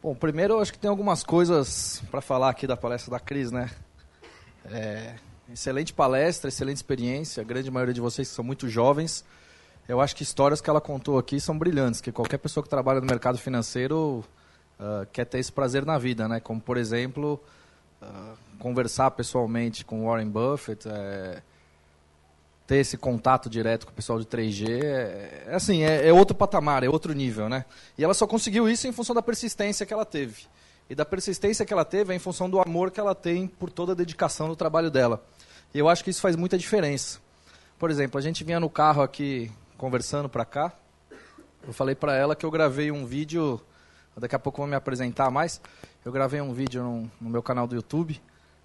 Bom, primeiro eu acho que tem algumas coisas para falar aqui da palestra da Cris, né? É, excelente palestra, excelente experiência, a grande maioria de vocês são muito jovens. Eu acho que histórias que ela contou aqui são brilhantes, que qualquer pessoa que trabalha no mercado financeiro uh, quer ter esse prazer na vida, né? Como, por exemplo, uh, conversar pessoalmente com Warren Buffett, é, ter esse contato direto com o pessoal de 3G, é, é assim, é, é, outro patamar, é outro nível, né? E ela só conseguiu isso em função da persistência que ela teve. E da persistência que ela teve é em função do amor que ela tem por toda a dedicação do trabalho dela. E eu acho que isso faz muita diferença. Por exemplo, a gente vinha no carro aqui conversando para cá, eu falei para ela que eu gravei um vídeo daqui a pouco eu vou me apresentar mais. Eu gravei um vídeo no, no, meu canal do YouTube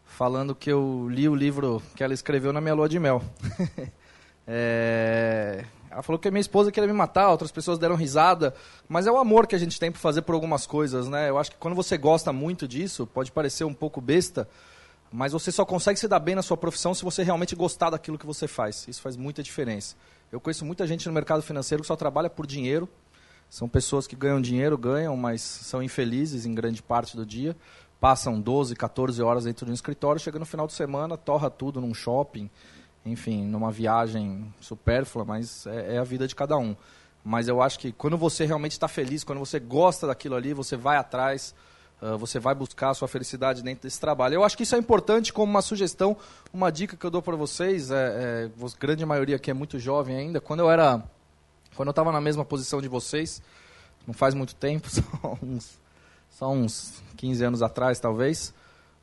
falando que eu li o livro que ela escreveu na minha lua de mel. é... Ela falou que minha esposa queria me matar, outras pessoas deram risada, mas é o amor que a gente tem por fazer por algumas coisas, né? Eu acho que quando você gosta muito disso, pode parecer um pouco besta, mas você só consegue se dar bem na sua profissão se você realmente gostar daquilo que você faz. Isso faz muita diferença. Eu conheço muita gente no mercado financeiro que só trabalha por dinheiro, são pessoas que ganham dinheiro, ganham, mas são infelizes em grande parte do dia. Passam 12, 14 horas dentro de um escritório, chega no final de semana, torra tudo num shopping, enfim, numa viagem supérflua, mas é, é a vida de cada um. Mas eu acho que quando você realmente está feliz, quando você gosta daquilo ali, você vai atrás, uh, você vai buscar a sua felicidade dentro desse trabalho. Eu acho que isso é importante como uma sugestão, uma dica que eu dou para vocês, é, é, grande maioria aqui é muito jovem ainda. Quando eu era quando eu estava na mesma posição de vocês, não faz muito tempo, só uns, só uns 15 anos atrás, talvez,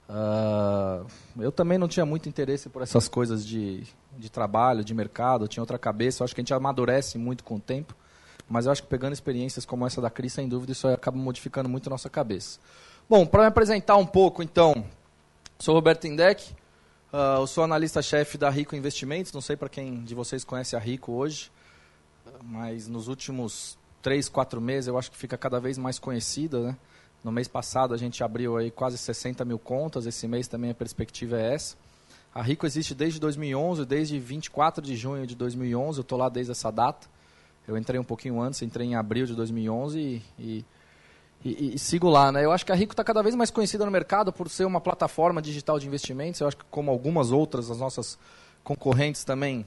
uh, eu também não tinha muito interesse por essas coisas de, de trabalho, de mercado, tinha outra cabeça. Eu acho que a gente amadurece muito com o tempo, mas eu acho que pegando experiências como essa da Cris, sem dúvida, isso acaba modificando muito a nossa cabeça. Bom, para me apresentar um pouco, então, sou Roberto Indec, uh, eu sou analista-chefe da Rico Investimentos, não sei para quem de vocês conhece a Rico hoje, mas nos últimos três, quatro meses eu acho que fica cada vez mais conhecida. Né? No mês passado a gente abriu aí quase 60 mil contas, esse mês também a perspectiva é essa. A Rico existe desde 2011, desde 24 de junho de 2011, eu estou lá desde essa data. Eu entrei um pouquinho antes, entrei em abril de 2011 e, e, e, e sigo lá. Né? Eu acho que a Rico está cada vez mais conhecida no mercado por ser uma plataforma digital de investimentos. Eu acho que como algumas outras, as nossas concorrentes também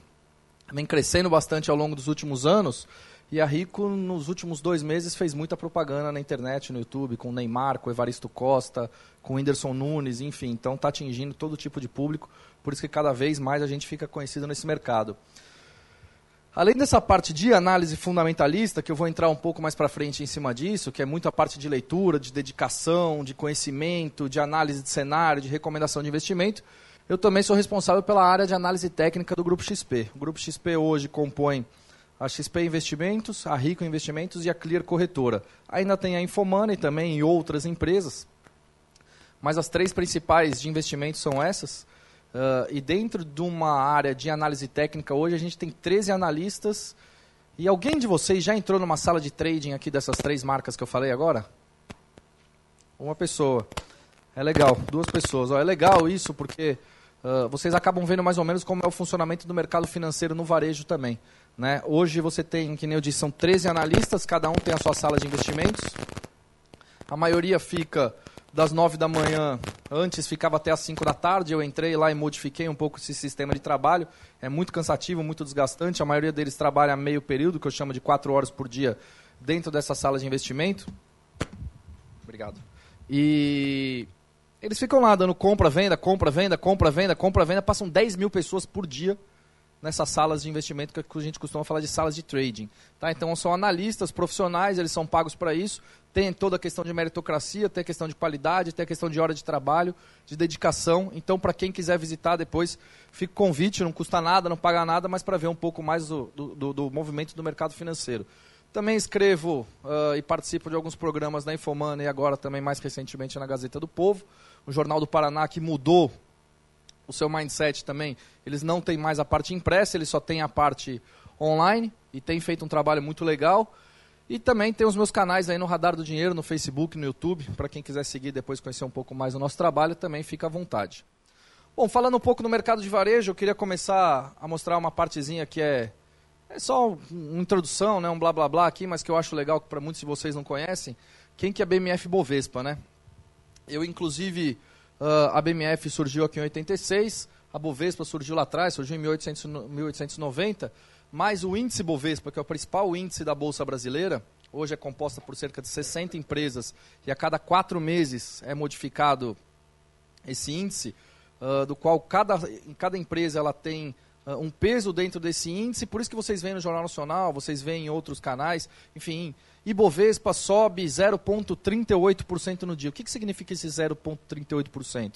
vem crescendo bastante ao longo dos últimos anos. E a Rico, nos últimos dois meses, fez muita propaganda na internet, no YouTube, com o Neymar, com o Evaristo Costa, com o Whindersson Nunes, enfim. Então está atingindo todo tipo de público, por isso que cada vez mais a gente fica conhecido nesse mercado. Além dessa parte de análise fundamentalista, que eu vou entrar um pouco mais para frente em cima disso, que é muito a parte de leitura, de dedicação, de conhecimento, de análise de cenário, de recomendação de investimento, eu também sou responsável pela área de análise técnica do Grupo XP. O Grupo XP hoje compõe a XP Investimentos, a Rico Investimentos e a Clear Corretora. Ainda tem a Infomoney também e outras empresas, mas as três principais de investimentos são essas. Uh, e dentro de uma área de análise técnica, hoje a gente tem 13 analistas. E alguém de vocês já entrou numa sala de trading aqui dessas três marcas que eu falei agora? Uma pessoa. É legal, duas pessoas. Ó, é legal isso porque uh, vocês acabam vendo mais ou menos como é o funcionamento do mercado financeiro no varejo também. Né? Hoje você tem, que nem eu disse, são 13 analistas, cada um tem a sua sala de investimentos. A maioria fica das 9 da manhã, antes ficava até as 5 da tarde, eu entrei lá e modifiquei um pouco esse sistema de trabalho. É muito cansativo, muito desgastante. A maioria deles trabalha meio período, que eu chamo de 4 horas por dia, dentro dessa sala de investimento. Obrigado. E eles ficam lá dando compra, venda, compra, venda, compra, venda, compra, venda. Passam 10 mil pessoas por dia nessas salas de investimento que a gente costuma falar de salas de trading. Tá? Então são analistas profissionais, eles são pagos para isso. Tem toda a questão de meritocracia, tem a questão de qualidade, tem a questão de hora de trabalho, de dedicação. Então, para quem quiser visitar depois, fica convite, não custa nada, não paga nada, mas para ver um pouco mais do, do, do movimento do mercado financeiro. Também escrevo uh, e participo de alguns programas na Infomana e agora também mais recentemente na Gazeta do Povo. O Jornal do Paraná que mudou o seu mindset também. Eles não têm mais a parte impressa, eles só têm a parte online e tem feito um trabalho muito legal. E também tem os meus canais aí no Radar do Dinheiro, no Facebook, no YouTube. Para quem quiser seguir depois conhecer um pouco mais do nosso trabalho, também fica à vontade. Bom, falando um pouco no mercado de varejo, eu queria começar a mostrar uma partezinha que é é só uma introdução, né, um blá blá blá aqui, mas que eu acho legal para muitos de vocês não conhecem, quem que é BMF Bovespa, né? Eu, inclusive, a BMF surgiu aqui em 86, a Bovespa surgiu lá atrás, surgiu em 1800, 1890, mas o índice Bovespa, que é o principal índice da Bolsa Brasileira, hoje é composta por cerca de 60 empresas e a cada quatro meses é modificado esse índice, uh, do qual cada, cada empresa ela tem um peso dentro desse índice, por isso que vocês veem no Jornal Nacional, vocês veem em outros canais, enfim, Ibovespa sobe 0,38% no dia. O que, que significa esse 0,38%?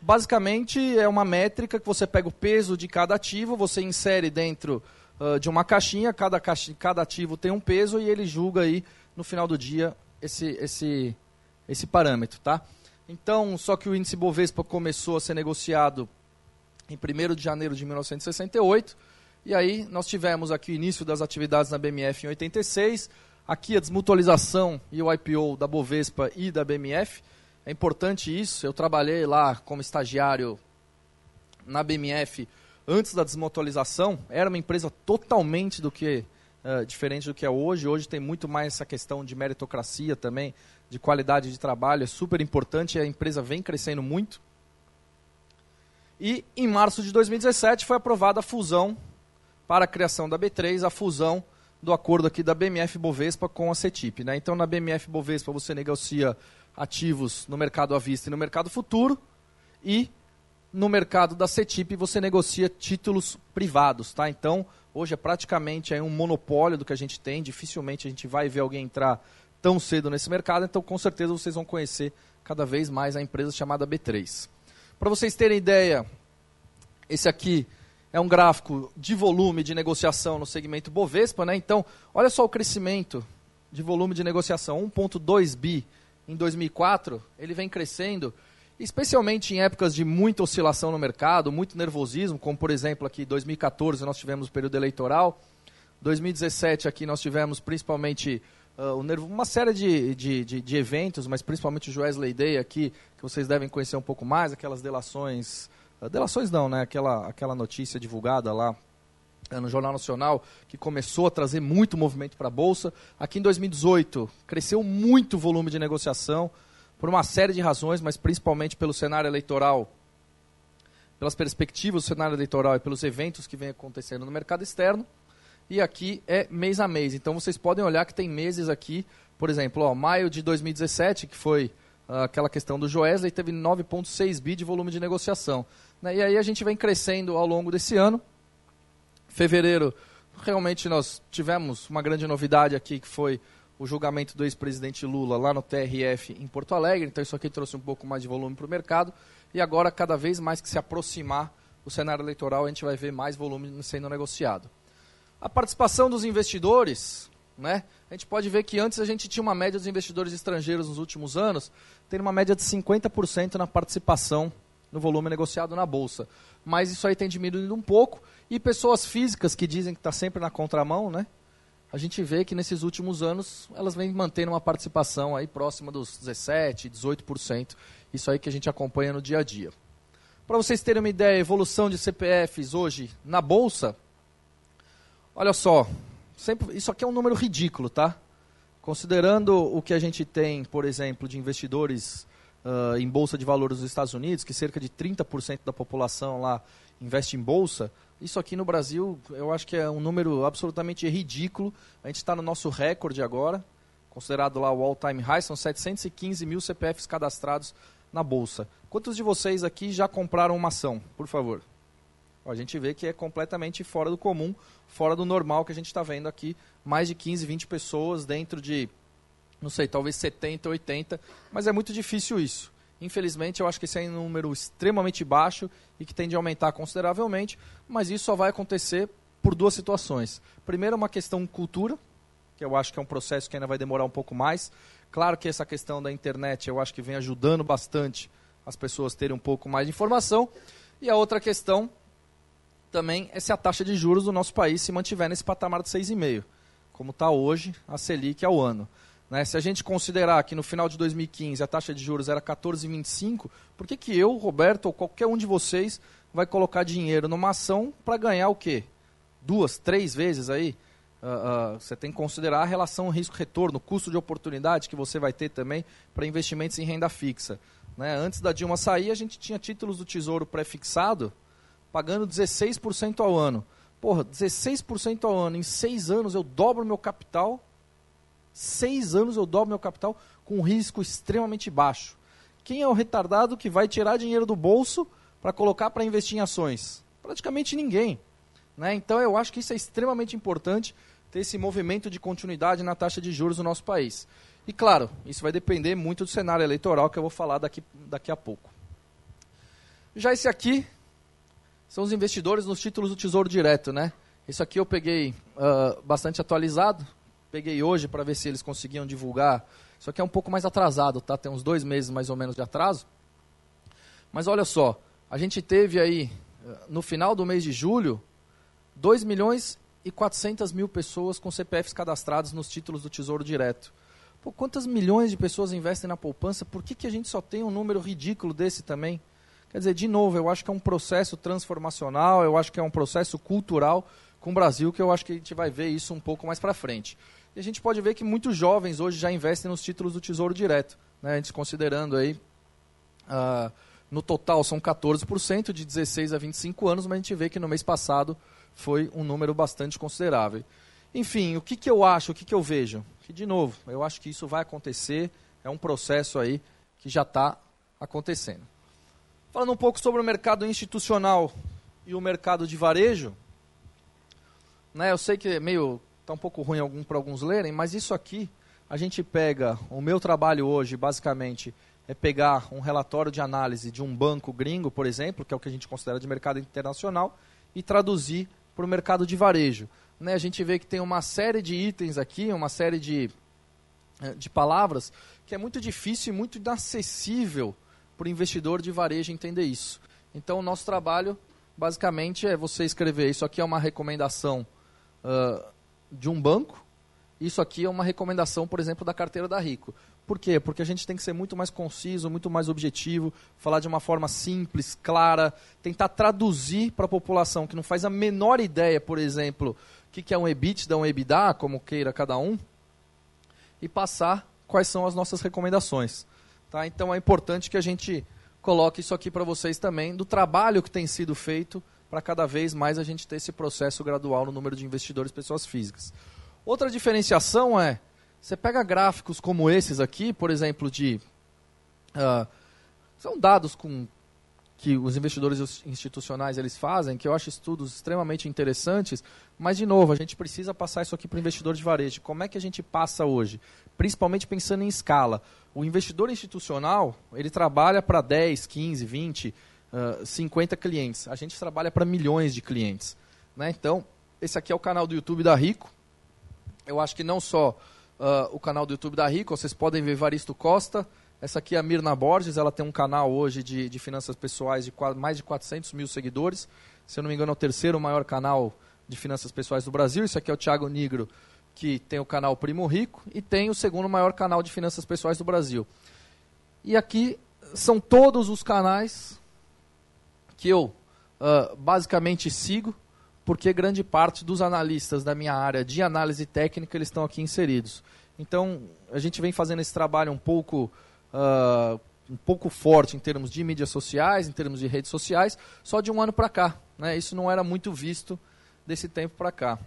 Basicamente é uma métrica que você pega o peso de cada ativo, você insere dentro uh, de uma caixinha, cada, caixinha, cada ativo tem um peso e ele julga aí no final do dia esse, esse, esse parâmetro, tá? Então, só que o índice Bovespa começou a ser negociado em 1 de janeiro de 1968, e aí nós tivemos aqui o início das atividades na BMF em 86, aqui a desmutualização e o IPO da Bovespa e da BMF. É importante isso, eu trabalhei lá como estagiário na BMF antes da desmutualização, era uma empresa totalmente do que uh, diferente do que é hoje. Hoje tem muito mais essa questão de meritocracia também, de qualidade de trabalho, é super importante a empresa vem crescendo muito. E em março de 2017 foi aprovada a fusão para a criação da B3, a fusão do acordo aqui da BMF Bovespa com a CETIP. Né? Então na BMF Bovespa você negocia ativos no mercado à vista e no mercado futuro e no mercado da CETIP você negocia títulos privados, tá? Então, hoje é praticamente aí um monopólio do que a gente tem, dificilmente a gente vai ver alguém entrar tão cedo nesse mercado, então com certeza vocês vão conhecer cada vez mais a empresa chamada B3. Para vocês terem ideia, esse aqui é um gráfico de volume de negociação no segmento Bovespa, né? Então, olha só o crescimento de volume de negociação, 1.2 bi em 2004, ele vem crescendo especialmente em épocas de muita oscilação no mercado, muito nervosismo, como por exemplo aqui 2014 nós tivemos o período eleitoral, 2017 aqui nós tivemos principalmente uh, uma série de, de, de, de, eventos, mas principalmente o Joesley Day aqui, que vocês devem conhecer um pouco mais, aquelas delações, uh, delações não, né? Aquela, aquela notícia divulgada lá uh, no Jornal Nacional, que começou a trazer muito movimento para a Bolsa. Aqui em 2018, cresceu muito o volume de negociação, por uma série de razões, mas principalmente pelo cenário eleitoral, pelas perspectivas do cenário eleitoral e pelos eventos que vem acontecendo no mercado externo. E aqui é mês a mês. Então vocês podem olhar que tem meses aqui, por exemplo, ó, maio de 2017, que foi uh, aquela questão do Joesley, teve 9,6 bi de volume de negociação. Né? E aí a gente vem crescendo ao longo desse ano. Fevereiro, realmente nós tivemos uma grande novidade aqui, que foi o julgamento do ex-presidente Lula lá no TRF em Porto Alegre, então isso aqui trouxe um pouco mais de volume para o mercado. E agora, cada vez mais que se aproximar o cenário eleitoral, a gente vai ver mais volume sendo negociado. A participação dos investidores, né? A gente pode ver que antes a gente tinha uma média dos investidores estrangeiros nos últimos anos, tendo uma média de 50% na participação no volume negociado na bolsa. Mas isso aí tem diminuído um pouco e pessoas físicas que dizem que está sempre na contramão, né? a gente vê que nesses últimos anos elas vêm mantendo uma participação aí próxima dos 17%, 18%. Isso aí que a gente acompanha no dia a dia. Para vocês terem uma ideia, a evolução de CPFs hoje na Bolsa, olha só, sempre, isso aqui é um número ridículo, tá? Considerando o que a gente tem, por exemplo, de investidores uh, em Bolsa de Valores dos Estados Unidos, que cerca de 30% da população lá investe em Bolsa, isso aqui no Brasil, eu acho que é um número absolutamente ridículo. A gente está no nosso recorde agora, considerado lá o all-time high, são 715 mil CPFs cadastrados na Bolsa. Quantos de vocês aqui já compraram uma ação, por favor? A gente vê que é completamente fora do comum, fora do normal que a gente está vendo aqui. Mais de 15, 20 pessoas dentro de, não sei, talvez 70, 80, mas é muito difícil isso. Infelizmente, eu acho que esse é um número extremamente baixo e que tende a aumentar consideravelmente, mas isso só vai acontecer por duas situações. Primeiro, uma questão cultura, que eu acho que é um processo que ainda vai demorar um pouco mais. Claro que essa questão da internet eu acho que vem ajudando bastante as pessoas terem um pouco mais de informação. E a outra questão também é se a taxa de juros do nosso país se mantiver nesse patamar de 6,5, como está hoje a Selic ao ano. Né? Se a gente considerar que no final de 2015 a taxa de juros era 14,25, por que, que eu, Roberto, ou qualquer um de vocês vai colocar dinheiro numa ação para ganhar o quê? Duas, três vezes aí Uh, uh, você tem que considerar a relação risco-retorno, custo de oportunidade que você vai ter também para investimentos em renda fixa. Né? Antes da Dilma sair, a gente tinha títulos do Tesouro pré-fixado pagando 16% ao ano. Porra, 16% ao ano, em seis anos eu dobro meu capital. Seis anos eu dobro meu capital com risco extremamente baixo. Quem é o retardado que vai tirar dinheiro do bolso para colocar para investir em ações? Praticamente ninguém. Né? Então eu acho que isso é extremamente importante ter esse movimento de continuidade na taxa de juros no nosso país. E claro, isso vai depender muito do cenário eleitoral que eu vou falar daqui, daqui a pouco. Já esse aqui são os investidores nos títulos do Tesouro Direto, né? Isso aqui eu peguei uh, bastante atualizado, peguei hoje para ver se eles conseguiam divulgar. Isso aqui é um pouco mais atrasado, tá? Tem uns dois meses mais ou menos de atraso. Mas olha só, a gente teve aí, no final do mês de julho, 2 milhões e 400 mil pessoas com CPFs cadastrados nos títulos do Tesouro Direto. Pô, quantas milhões de pessoas investem na poupança? Por que, que a gente só tem um número ridículo desse também? Quer dizer, de novo, eu acho que é um processo transformacional, eu acho que é um processo cultural com o Brasil, que eu acho que a gente vai ver isso um pouco mais para frente. E a gente pode ver que muitos jovens hoje já investem nos títulos do Tesouro Direto. Né? A gente considerando aí, uh, no total são 14%, de 16 a 25 anos, mas a gente vê que no mês passado foi um número bastante considerável. Enfim, o que, que eu acho, o que, que eu vejo? Que, de novo, eu acho que isso vai acontecer, é um processo aí que já está acontecendo. Falando um pouco sobre o mercado institucional e o mercado de varejo, né, eu sei que é meio está um pouco ruim algum, para alguns lerem, mas isso aqui a gente pega, o meu trabalho hoje basicamente é pegar um relatório de análise de um banco gringo, por exemplo, que é o que a gente considera de mercado internacional, e traduzir para o mercado de varejo. Né, a gente vê que tem uma série de itens aqui, uma série de, eh, de palavras, que é muito difícil e muito inacessível para o investidor de varejo entender isso. Então, o nosso trabalho, basicamente, é você escrever: isso aqui é uma recomendação uh, de um banco, isso aqui é uma recomendação, por exemplo, da carteira da Rico. Por quê? Porque a gente tem que ser muito mais conciso, muito mais objetivo, falar de uma forma simples, clara, tentar traduzir para a população que não faz a menor ideia, por exemplo, o que, é um EBITDA, um EBITDA, como queira cada um, e passar quais são as nossas recomendações. Tá? Então é importante que a gente coloque isso aqui para vocês também, do trabalho que tem sido feito para cada vez mais a gente ter esse processo gradual no número de investidores pessoas físicas. Outra diferenciação é você pega gráficos como esses aqui, por exemplo, de. Uh, são dados com, que os investidores institucionais eles fazem, que eu acho estudos extremamente interessantes, mas, de novo, a gente precisa passar isso aqui para o investidor de varejo. Como é que a gente passa hoje? Principalmente pensando em escala. O investidor institucional, ele trabalha para 10, 15, 20, uh, 50 clientes. A gente trabalha para milhões de clientes. Né? Então, esse aqui é o canal do YouTube da Rico. Eu acho que não só uh, o canal do YouTube da Rico, vocês podem ver Varisto Costa. Essa aqui é a Mirna Borges, ela tem um canal hoje de, de finanças pessoais de mais de 400 mil seguidores. Se eu não me engano, é o terceiro maior canal de finanças pessoais do Brasil. Isso aqui é o Thiago Nigro, que tem o canal Primo Rico, e tem o segundo maior canal de finanças pessoais do Brasil. E aqui são todos os canais que eu uh, basicamente sigo porque grande parte dos analistas da minha área de análise técnica eles estão aqui inseridos. Então, a gente vem fazendo esse trabalho um pouco, uh, um pouco forte em termos de mídias sociais, em termos de redes sociais, só de um ano para cá. Né? Isso não era muito visto desse tempo para cá.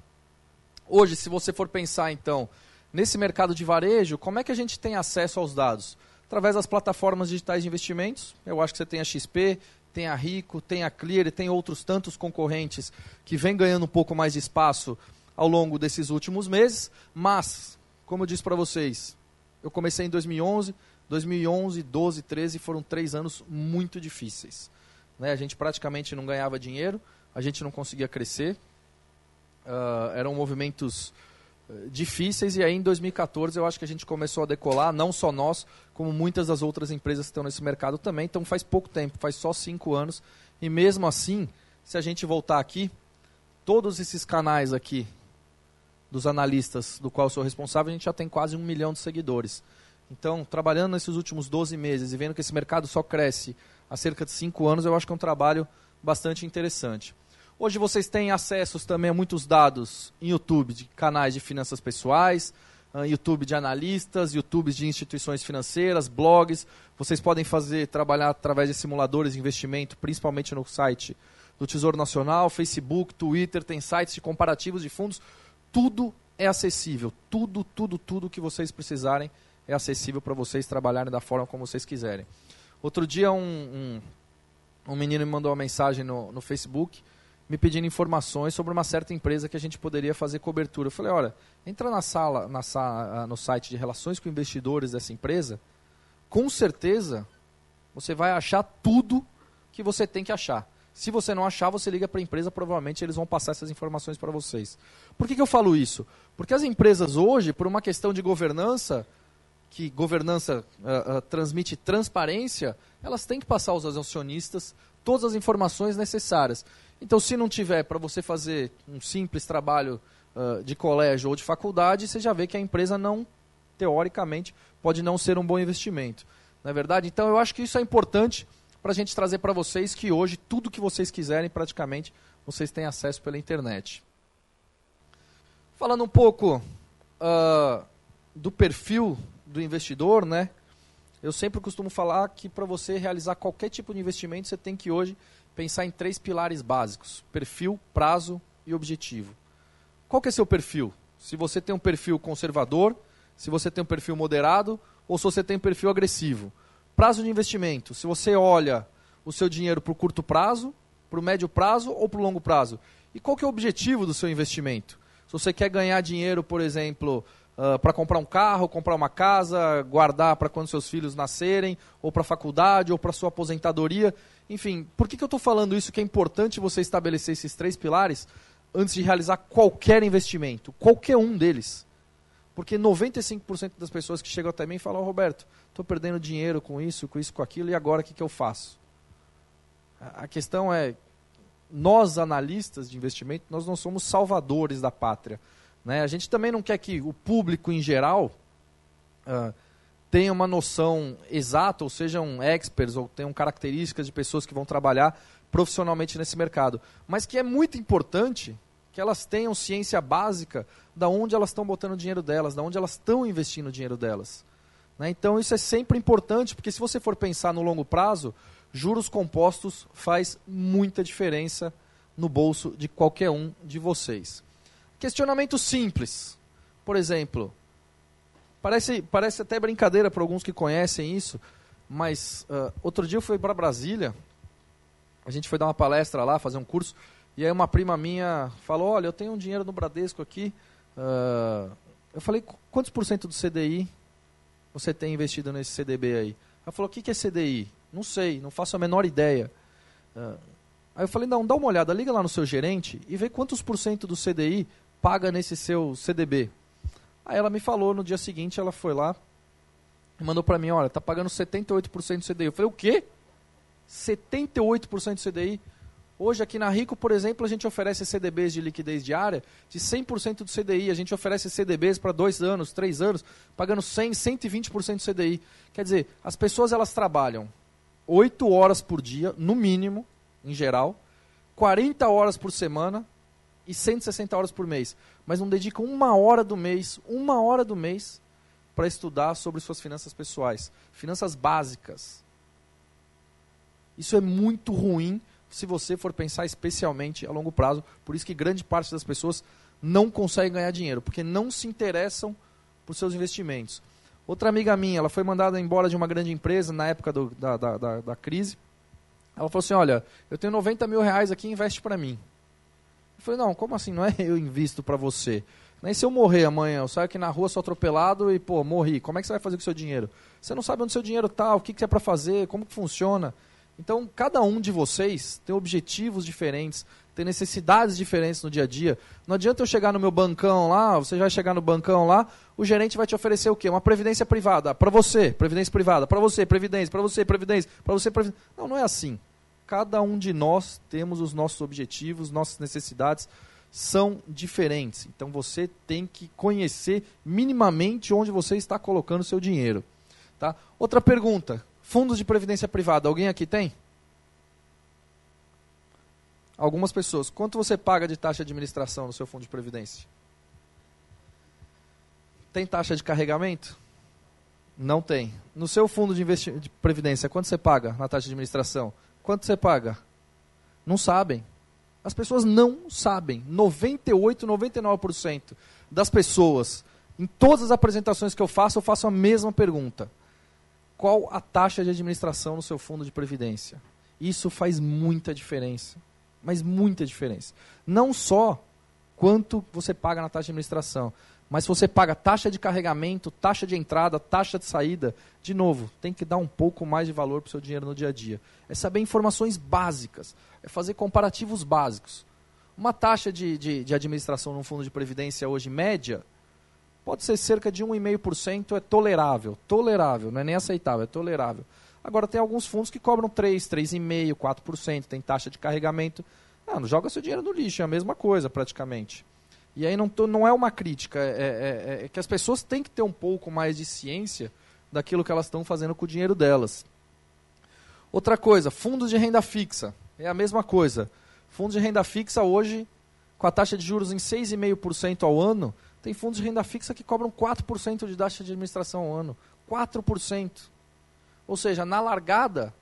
Hoje, se você for pensar, então, nesse mercado de varejo, como é que a gente tem acesso aos dados? Através das plataformas digitais de investimentos. Eu acho que você tem a XP, tem a Rico, tem a Clear e tem outros tantos concorrentes que vêm ganhando um pouco mais de espaço ao longo desses últimos meses, mas, como eu disse para vocês, eu comecei em 2011, 2011, 12, 13 foram três anos muito difíceis. Né? A gente praticamente não ganhava dinheiro, a gente não conseguia crescer, uh, eram movimentos difíceis e aí em 2014 eu acho que a gente começou a decolar, não só nós, como muitas das outras empresas que estão nesse mercado também. Então faz pouco tempo, faz só cinco anos. E mesmo assim, se a gente voltar aqui, todos esses canais aqui dos analistas do qual eu sou responsável, a gente já tem quase um milhão de seguidores. Então, trabalhando nesses últimos 12 meses e vendo que esse mercado só cresce há cerca de cinco anos, eu acho que é um trabalho bastante interessante. Hoje vocês têm acessos também a muitos dados em YouTube de canais de finanças pessoais, uh, YouTube de analistas, YouTube de instituições financeiras, blogs. Vocês podem fazer trabalhar através de simuladores de investimento, principalmente no site do Tesouro Nacional, Facebook, Twitter, tem sites de comparativos de fundos. Tudo é acessível. Tudo, tudo, tudo que vocês precisarem é acessível para vocês trabalharem da forma como vocês quiserem. Outro dia um, um, um menino me mandou uma mensagem no, no Facebook me pedindo informações sobre uma certa empresa que a gente poderia fazer cobertura. Eu falei, olha, entra na sala, na sala, no site de relações com investidores dessa empresa, com certeza você vai achar tudo que você tem que achar. Se você não achar, você liga para a empresa, provavelmente eles vão passar essas informações para vocês. Por que, que eu falo isso? Porque as empresas hoje, por uma questão de governança, que governança uh, uh, transmite transparência, elas têm que passar aos acionistas todas as informações necessárias. Então, se não tiver para você fazer um simples trabalho uh, de colégio ou de faculdade, você já vê que a empresa não, teoricamente, pode não ser um bom investimento. Não é verdade? Então, eu acho que isso é importante para a gente trazer para vocês que hoje tudo que vocês quiserem, praticamente, vocês têm acesso pela internet. Falando um pouco uh, do perfil do investidor, né? Eu sempre costumo falar que para você realizar qualquer tipo de investimento, você tem que hoje pensar em três pilares básicos: perfil, prazo e objetivo. Qual que é seu perfil? Se você tem um perfil conservador, se você tem um perfil moderado ou se você tem um perfil agressivo. Prazo de investimento. Se você olha o seu dinheiro para o curto prazo, para o médio prazo ou para o longo prazo. E qual que é o objetivo do seu investimento? Se você quer ganhar dinheiro, por exemplo, uh, para comprar um carro, comprar uma casa, guardar para quando seus filhos nascerem, ou para a faculdade, ou para sua aposentadoria. Enfim, por que, que eu estou falando isso que é importante você estabelecer esses três pilares antes de realizar qualquer investimento? Qualquer um deles. Porque 95% das pessoas que chegam até mim falam, oh, Roberto, estou perdendo dinheiro com isso, com isso, com aquilo, e agora o que, que eu faço? A questão é, nós analistas de investimento, nós não somos salvadores da pátria. Né? A gente também não quer que o público em geral uh, tenha uma noção exata, ou sejam experts, ou tenham características de pessoas que vão trabalhar profissionalmente nesse mercado. Mas que é muito importante que elas tenham ciência básica da onde elas estão botando o dinheiro delas, da onde elas estão investindo o dinheiro delas. Né? Então isso é sempre importante, porque se você for pensar no longo prazo, juros compostos faz muita diferença no bolso de qualquer um de vocês. Questionamento simples. Por exemplo, parece, parece até brincadeira para alguns que conhecem isso, mas uh, outro dia eu fui para Brasília, a gente foi dar uma palestra lá, fazer um curso, e aí uma prima minha falou, olha, eu tenho um dinheiro no Bradesco aqui, uh, eu falei, quantos por cento do CDI você tem investido nesse CDB aí? Ela falou, o que, que é CDI? Não sei, não faço a menor ideia. Uh, aí eu falei, não, dá uma olhada, liga lá no seu gerente e vê quantos por cento do CDI paga nesse seu CDB. Aí ela me falou, no dia seguinte ela foi lá e mandou para mim, olha, tá pagando 78% do CDI. Eu falei, o quê? 78% do CDI? Hoje aqui na Rico, por exemplo, a gente oferece CDBs de liquidez diária de 100% do CDI. A gente oferece CDBs para dois anos, três anos, pagando 100, 120% do CDI. Quer dizer, as pessoas elas trabalham 8 horas por dia, no mínimo, em geral, 40 horas por semana, e 160 horas por mês, mas não dedicam uma hora do mês, uma hora do mês, para estudar sobre suas finanças pessoais, finanças básicas. Isso é muito ruim se você for pensar especialmente a longo prazo. Por isso que grande parte das pessoas não conseguem ganhar dinheiro, porque não se interessam por seus investimentos. Outra amiga minha, ela foi mandada embora de uma grande empresa na época do, da, da, da, da crise. Ela falou assim: Olha, eu tenho 90 mil reais aqui, investe para mim. Falei, não, como assim? Não é eu invisto para você. Nem se eu morrer amanhã, eu saio aqui na rua, sou atropelado e, pô, morri. Como é que você vai fazer com o seu dinheiro? Você não sabe onde seu dinheiro está, o que, que é para fazer, como que funciona. Então, cada um de vocês tem objetivos diferentes, tem necessidades diferentes no dia a dia. Não adianta eu chegar no meu bancão lá, você vai chegar no bancão lá, o gerente vai te oferecer o quê? Uma previdência privada. Para você, previdência privada. Para você, previdência. Para você, previdência. Para você, previdência. Não, não é assim cada um de nós temos os nossos objetivos, nossas necessidades são diferentes. Então você tem que conhecer minimamente onde você está colocando seu dinheiro. Tá? Outra pergunta: fundos de previdência privada, alguém aqui tem? algumas pessoas. Quanto você paga de taxa de administração no seu fundo de previdência? Tem taxa de carregamento? Não tem. No seu fundo de, de previdência, quanto você paga na taxa de administração? Quanto você paga? Não sabem. As pessoas não sabem. 98, 99% das pessoas, em todas as apresentações que eu faço, eu faço a mesma pergunta. Qual a taxa de administração no seu fundo de previdência? Isso faz muita diferença. Mas muita diferença. Não só quanto você paga na taxa de administração, mas se você paga taxa de carregamento, taxa de entrada, taxa de saída, de novo, tem que dar um pouco mais de valor para o seu dinheiro no dia a dia. É saber informações básicas, é fazer comparativos básicos. Uma taxa de, de, de administração num fundo de previdência hoje média pode ser cerca de 1,5%, é tolerável. Tolerável, não é nem aceitável, é tolerável. Agora tem alguns fundos que cobram 3, 3,5%, 4%, tem taxa de carregamento. Ah, não joga seu dinheiro no lixo, é a mesma coisa praticamente. E aí não, não é uma crítica, é, é, é, é que as pessoas têm que ter um pouco mais de ciência daquilo que elas estão fazendo com o dinheiro delas. Outra coisa, fundos de renda fixa. É a mesma coisa. Fundos de renda fixa hoje, com a taxa de juros em 6,5% ao ano, tem fundos de renda fixa que cobram 4% de taxa de administração ao ano. 4%. Ou seja, na largada,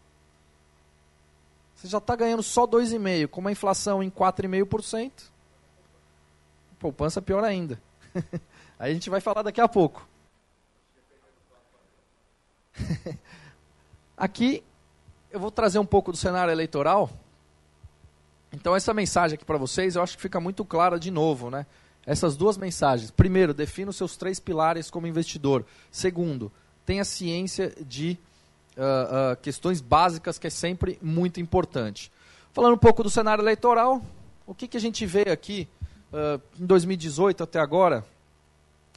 você já está ganhando só 2,5%, com uma inflação em 4,5%. Poupança pior ainda. Aí a gente vai falar daqui a pouco. Aqui eu vou trazer um pouco do cenário eleitoral. Então essa mensagem aqui para vocês, eu acho que fica muito clara de novo, né? Essas duas mensagens. Primeiro, defina os seus três pilares como investidor. Segundo, tenha ciência de uh, uh, questões básicas, que é sempre muito importante. Falando um pouco do cenário eleitoral, o que, que a gente vê aqui Uh, em 2018 até agora,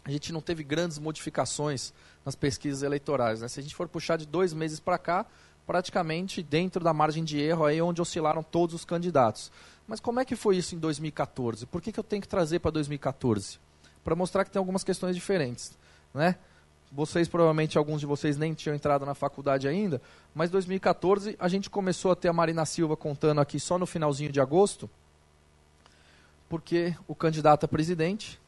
a gente não teve grandes modificações nas pesquisas eleitorais. Né? Se a gente for puxar de dois meses para cá, praticamente dentro da margem de erro aí onde oscilaram todos os candidatos. Mas como é que foi isso em 2014? Por que, que eu tenho que trazer para 2014? Para mostrar que tem algumas questões diferentes. Né? Vocês, provavelmente, alguns de vocês nem tinham entrado na faculdade ainda, mas 2014 a gente começou a ter a Marina Silva contando aqui só no finalzinho de agosto, porque o candidato a presidente,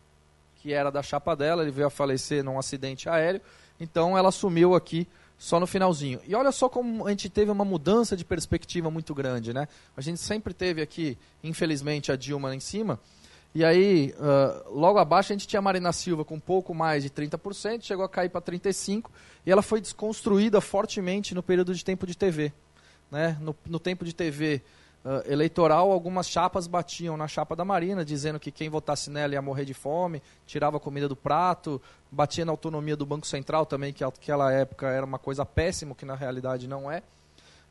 que era da chapa dela, ele veio a falecer num acidente aéreo, então ela assumiu aqui só no finalzinho. E olha só como a gente teve uma mudança de perspectiva muito grande, né? A gente sempre teve aqui, infelizmente, a Dilma em cima, e aí, uh, logo abaixo, a gente tinha a Marina Silva com um pouco mais de 30%, chegou a cair para 35%, e ela foi desconstruída fortemente no período de tempo de TV. Né? No, no tempo de TV, uh, eleitoral, algumas chapas batiam na chapa da Marina, dizendo que quem votasse nela ia morrer de fome, tirava a comida do prato, batia na autonomia do Banco Central também, que naquela época era uma coisa péssima, que na realidade não é.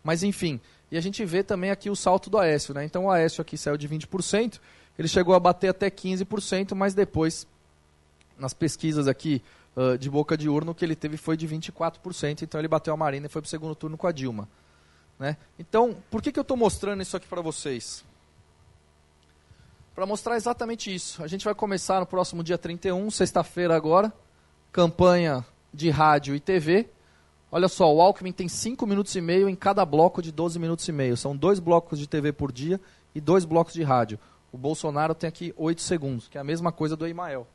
Mas enfim, e a gente vê também aqui o salto do Aécio. Né? Então o Aécio aqui saiu de 20%, ele chegou a bater até 15%, mas depois, nas pesquisas aqui uh, de boca de urno, o que ele teve foi de 24%, então ele bateu a Marina e foi para o segundo turno com a Dilma. Né? Então, por que, que eu estou mostrando isso aqui para vocês? Para mostrar exatamente isso. A gente vai começar no próximo dia 31, sexta-feira agora, campanha de rádio e TV. Olha só, o Alckmin tem 5 minutos e meio em cada bloco de 12 minutos e meio. São dois blocos de TV por dia e dois blocos de rádio. O Bolsonaro tem aqui 8 segundos, que é a mesma coisa do Emael.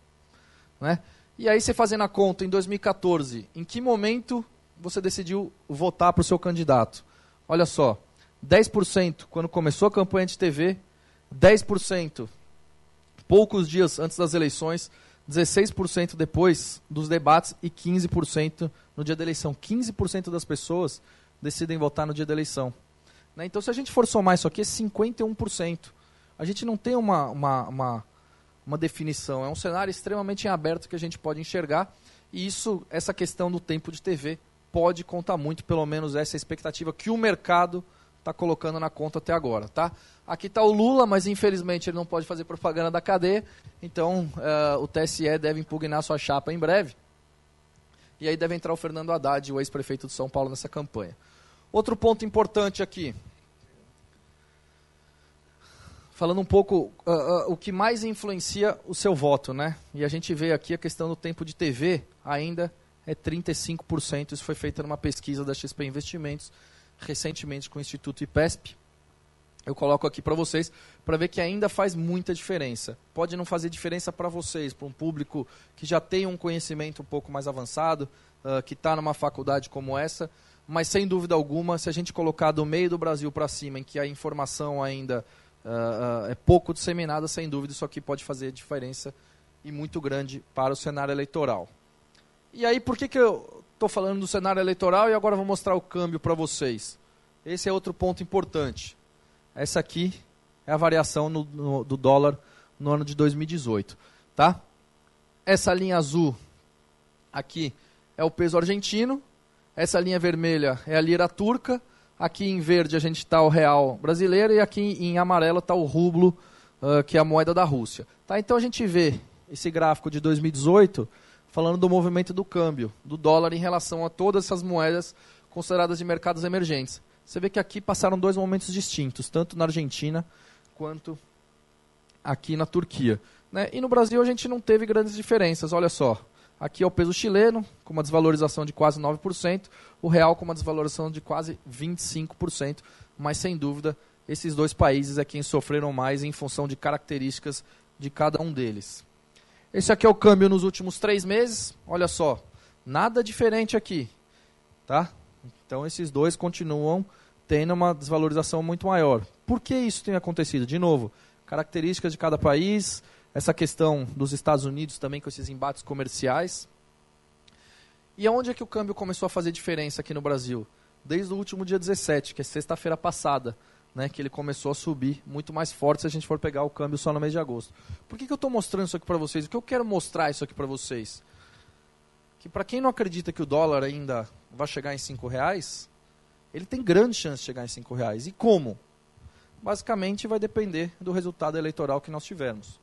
Né? E aí você fazendo a conta, em 2014, em que momento você decidiu votar para o seu candidato? Olha só, 10% quando começou a campanha de TV, 10% poucos dias antes das eleições, 16% depois dos debates e 15% no dia da eleição. 15% das pessoas decidem votar no dia da eleição. Né? Então, se a gente for somar isso aqui, é 51%. A gente não tem uma, uma, uma, uma definição, é um cenário extremamente aberto que a gente pode enxergar. E isso, essa questão do tempo de TV, pode contar muito, pelo menos essa é a expectativa que o mercado está colocando na conta até agora, tá? Aqui está o Lula, mas infelizmente ele não pode fazer propaganda da cadeia, então uh, o TSE deve impugnar sua chapa em breve. E aí deve entrar o Fernando Haddad, o ex-prefeito de São Paulo, nessa campanha. Outro ponto importante aqui. Falando um pouco uh, uh, o que mais influencia o seu voto, né? E a gente vê aqui a questão do tempo de TV ainda é 35%. Isso foi feito numa pesquisa da XP Investimentos, recentemente com o Instituto IPESP. eu coloco aqui para vocês para ver que ainda faz muita diferença. Pode não fazer diferença para vocês, para um público que já tem um conhecimento um pouco mais avançado, uh, que está numa faculdade como essa, mas sem dúvida alguma, se a gente colocar do meio do Brasil para cima, em que a informação ainda uh, uh, é pouco disseminada, sem dúvida isso aqui pode fazer diferença e muito grande para o cenário eleitoral. E aí, por que, que eu estou falando do cenário eleitoral e agora vou mostrar o câmbio para vocês? Esse é outro ponto importante. Essa aqui é a variação no, no, do dólar no ano de 2018. Tá? Essa linha azul aqui é o peso argentino. Essa linha vermelha é a lira turca. Aqui em verde a gente está o real brasileiro e aqui em amarelo está o rublo, uh, que é a moeda da Rússia. Tá? Então a gente vê esse gráfico de 2018 falando do movimento do câmbio, do dólar em relação a todas essas moedas consideradas de mercados emergentes. Você vê que aqui passaram dois momentos distintos, tanto na Argentina quanto aqui na Turquia. Né? E no Brasil a gente não teve grandes diferenças, olha só. Aqui é o peso chileno, com uma desvalorização de quase 9%, o real com uma desvalorização de quase 25%, mas sem dúvida esses dois países é quem sofreram mais em função de características de cada um deles. Esse aqui é o câmbio nos últimos três meses, olha só, nada diferente aqui, tá? Então esses dois continuam tendo uma desvalorização muito maior. Por que isso tem acontecido? De novo, características de cada país, essa questão dos Estados Unidos também com esses embates comerciais. E aonde é que o câmbio começou a fazer diferença aqui no Brasil? Desde o último dia 17, que é sexta-feira passada, né, que ele começou a subir muito mais forte se a gente for pegar o câmbio só no mês de agosto. Por que, que eu estou mostrando isso aqui para vocês? O que eu quero mostrar isso aqui para vocês? Que para quem não acredita que o dólar ainda vai chegar em cinco reais, ele tem grande chance de chegar em cinco reais. E como? Basicamente vai depender do resultado eleitoral que nós tivermos.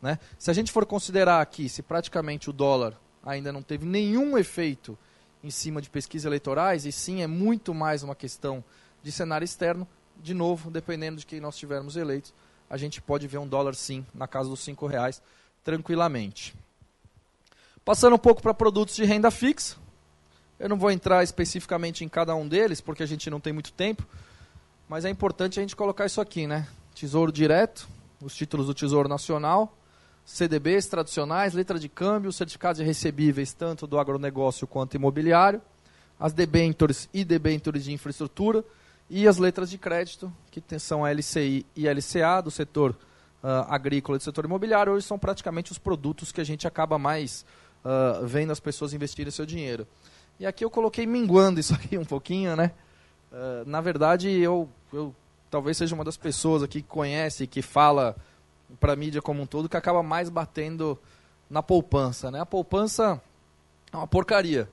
Né? Se a gente for considerar aqui, se praticamente o dólar ainda não teve nenhum efeito em cima de pesquisas eleitorais, e sim é muito mais uma questão de cenário externo, de novo, dependendo de quem nós tivermos eleitos, a gente pode ver um dólar sim na casa dos cinco reais tranquilamente. Passando um pouco para produtos de renda fixa, eu não vou entrar especificamente em cada um deles, porque a gente não tem muito tempo, mas é importante a gente colocar isso aqui, né? Tesouro Direto, os títulos do Tesouro Nacional, CDBs tradicionais, letra de câmbio, certificados de recebíveis, tanto do agronegócio quanto imobiliário, as debentures e debentures de infraestrutura, e as letras de crédito, que são a LCI e LCA, do setor uh, agrícola e do setor imobiliário, hoje são praticamente os produtos que a gente acaba mais uh, vendo as pessoas investirem seu dinheiro. E aqui eu coloquei minguando isso aqui um pouquinho, né? Uh, na verdade, eu, eu talvez seja uma das pessoas aqui que conhece, que fala para a mídia como um todo, que acaba mais batendo na poupança. Né? A poupança é uma porcaria.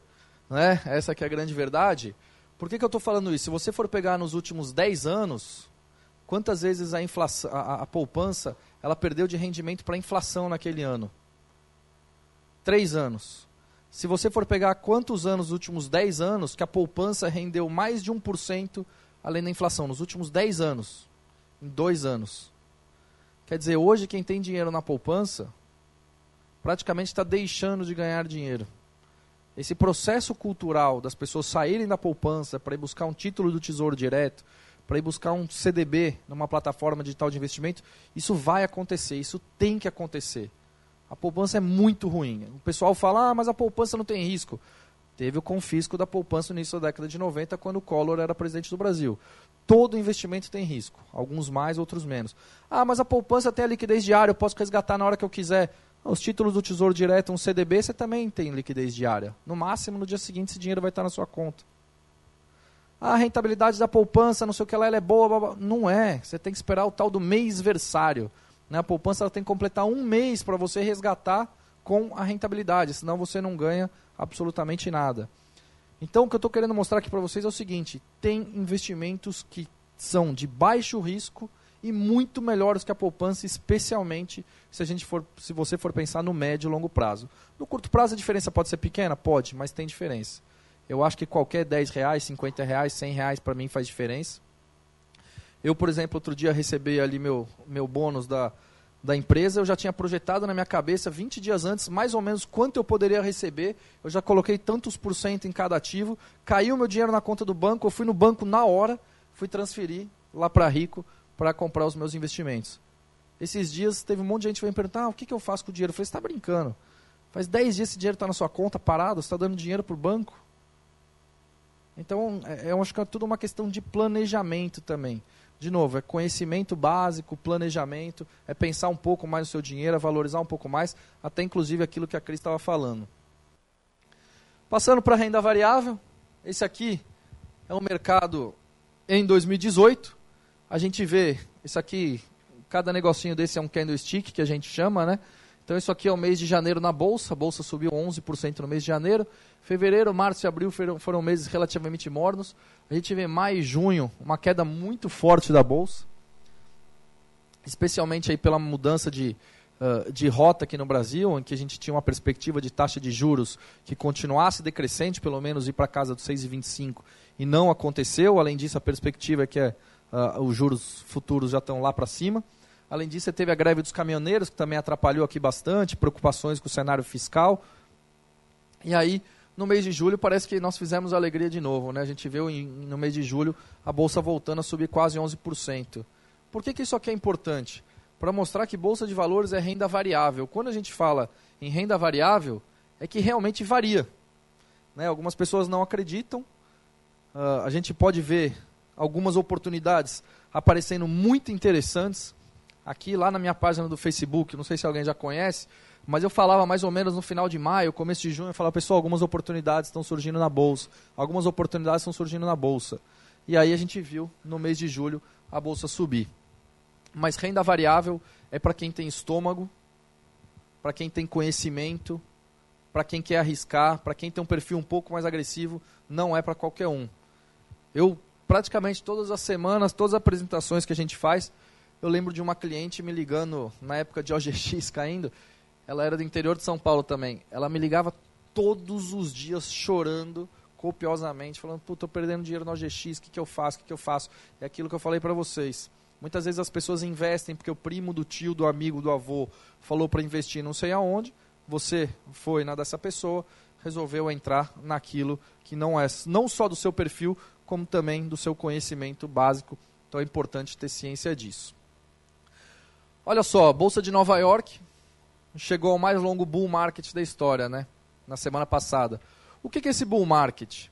Né? Essa que é a grande verdade. Por que, que eu estou falando isso? Se você for pegar nos últimos 10 anos, quantas vezes a, inflação, a, a poupança ela perdeu de rendimento para inflação naquele ano? Três anos. Se você for pegar quantos anos, nos últimos 10 anos, que a poupança rendeu mais de 1% além da inflação, nos últimos 10 anos, em dois anos. Quer dizer, hoje quem tem dinheiro na poupança praticamente está deixando de ganhar dinheiro. Esse processo cultural das pessoas saírem da poupança para ir buscar um título do Tesouro Direto, para ir buscar um CDB numa plataforma digital de investimento, isso vai acontecer, isso tem que acontecer. A poupança é muito ruim. O pessoal fala, ah, mas a poupança não tem risco. Teve o confisco da poupança no início da década de 90, quando o Collor era presidente do Brasil. Todo investimento tem risco, alguns mais, outros menos. Ah, mas a poupança tem a liquidez diária, eu posso resgatar na hora que eu quiser. Os títulos do Tesouro Direto, um CDB, você também tem liquidez diária. No máximo, no dia seguinte, esse dinheiro vai estar na sua conta. Ah, a rentabilidade da poupança, não sei o que lá, ela é boa. Blá, blá. Não é. Você tem que esperar o tal do mês versário. Né? A poupança ela tem que completar um mês para você resgatar com a rentabilidade, senão você não ganha absolutamente nada. Então, o que eu estou querendo mostrar aqui para vocês é o seguinte: tem investimentos que são de baixo risco e muito melhores que a poupança, especialmente se a gente for, se você for pensar no médio e longo prazo. No curto prazo a diferença pode ser pequena, pode, mas tem diferença. Eu acho que qualquer 10 reais, 50 reais, 100 reais para mim faz diferença. Eu, por exemplo, outro dia recebi ali meu, meu bônus da, da empresa, eu já tinha projetado na minha cabeça 20 dias antes, mais ou menos, quanto eu poderia receber. Eu já coloquei tantos por cento em cada ativo, caiu meu dinheiro na conta do banco, eu fui no banco na hora, fui transferir lá para Rico para comprar os meus investimentos. Esses dias teve um monte de gente que veio me perguntar: ah, o que, que eu faço com o dinheiro? Eu falei: você está brincando. Faz 10 dias esse dinheiro está na sua conta parado, você está dando dinheiro para o banco. Então, é, eu acho que é tudo uma questão de planejamento também. De novo, é conhecimento básico, planejamento, é pensar um pouco mais no seu dinheiro, é valorizar um pouco mais, até inclusive aquilo que a Cris estava falando. Passando para a renda variável, esse aqui é um mercado em 2018. A gente vê, isso aqui, cada negocinho desse é um candlestick que a gente chama, né? Então isso aqui é o mês de janeiro na bolsa, a bolsa subiu 11% no mês de janeiro. Fevereiro, março e abril foram meses relativamente mornos. A gente vê maio e junho uma queda muito forte da bolsa, especialmente aí pela mudança de, uh, de rota aqui no Brasil, em que a gente tinha uma perspectiva de taxa de juros que continuasse decrescente, pelo menos ir para casa dos 6,25 e não aconteceu. Além disso, a perspectiva é que uh, os juros futuros já estão lá para cima. Além disso, você teve a greve dos caminhoneiros, que também atrapalhou aqui bastante, preocupações com o cenário fiscal. E aí, no mês de julho parece que nós fizemos alegria de novo. Né? A gente viu em, no mês de julho a bolsa voltando a subir quase 11%. Por que, que isso aqui é importante? Para mostrar que bolsa de valores é renda variável. Quando a gente fala em renda variável, é que realmente varia. Né? Algumas pessoas não acreditam. Uh, a gente pode ver algumas oportunidades aparecendo muito interessantes. Aqui, lá na minha página do Facebook, não sei se alguém já conhece, mas eu falava mais ou menos no final de maio, começo de junho, eu falava, pessoal, algumas oportunidades estão surgindo na bolsa. Algumas oportunidades estão surgindo na bolsa. E aí a gente viu, no mês de julho, a bolsa subir. Mas renda variável é para quem tem estômago, para quem tem conhecimento, para quem quer arriscar, para quem tem um perfil um pouco mais agressivo, não é para qualquer um. Eu, praticamente todas as semanas, todas as apresentações que a gente faz, eu lembro de uma cliente me ligando na época de OGX caindo, ela era do interior de São Paulo também. Ela me ligava todos os dias chorando copiosamente, falando, puta, tô perdendo dinheiro no OGX, o que, que eu faço, o que, que eu faço? É aquilo que eu falei para vocês. Muitas vezes as pessoas investem porque o primo do tio, do amigo, do avô falou para investir não sei aonde, você foi na dessa pessoa, resolveu entrar naquilo que não é não só do seu perfil, como também do seu conhecimento básico. Então é importante ter ciência disso. Olha só, Bolsa de Nova York, chegou ao mais longo bull market da história, né? Na semana passada. O que, é esse bull market?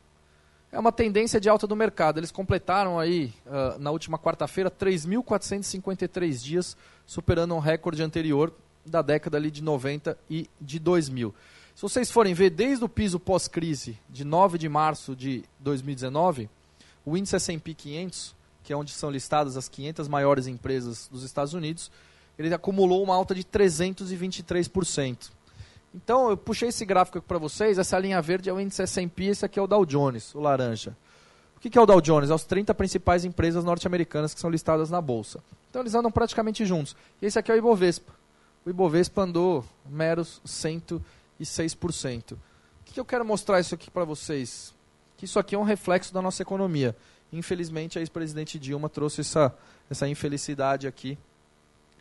É uma tendência de alta do mercado. Eles completaram aí, uh, na última quarta-feira, 3.453 dias, superando um recorde anterior da década ali de 90 e de 2000. Se vocês forem ver, desde o piso pós-crise de 9 de março de 2019, o índice S&P 500, que é onde são listadas as 500 maiores empresas dos Estados Unidos, ele acumulou uma alta de 323%. Então, eu puxei esse gráfico aqui para vocês. Essa linha verde é o índice S&P, esse aqui é o Dow Jones, o laranja. O que é o Dow Jones? É as 30 principais empresas norte-americanas que são listadas na bolsa. Então, eles andam praticamente juntos. E esse aqui é o Ibovespa. O Ibovespa andou meros 106%. O que eu quero mostrar isso aqui para vocês? Que isso aqui é um reflexo da nossa economia. Infelizmente, a ex-presidente Dilma trouxe essa, essa infelicidade aqui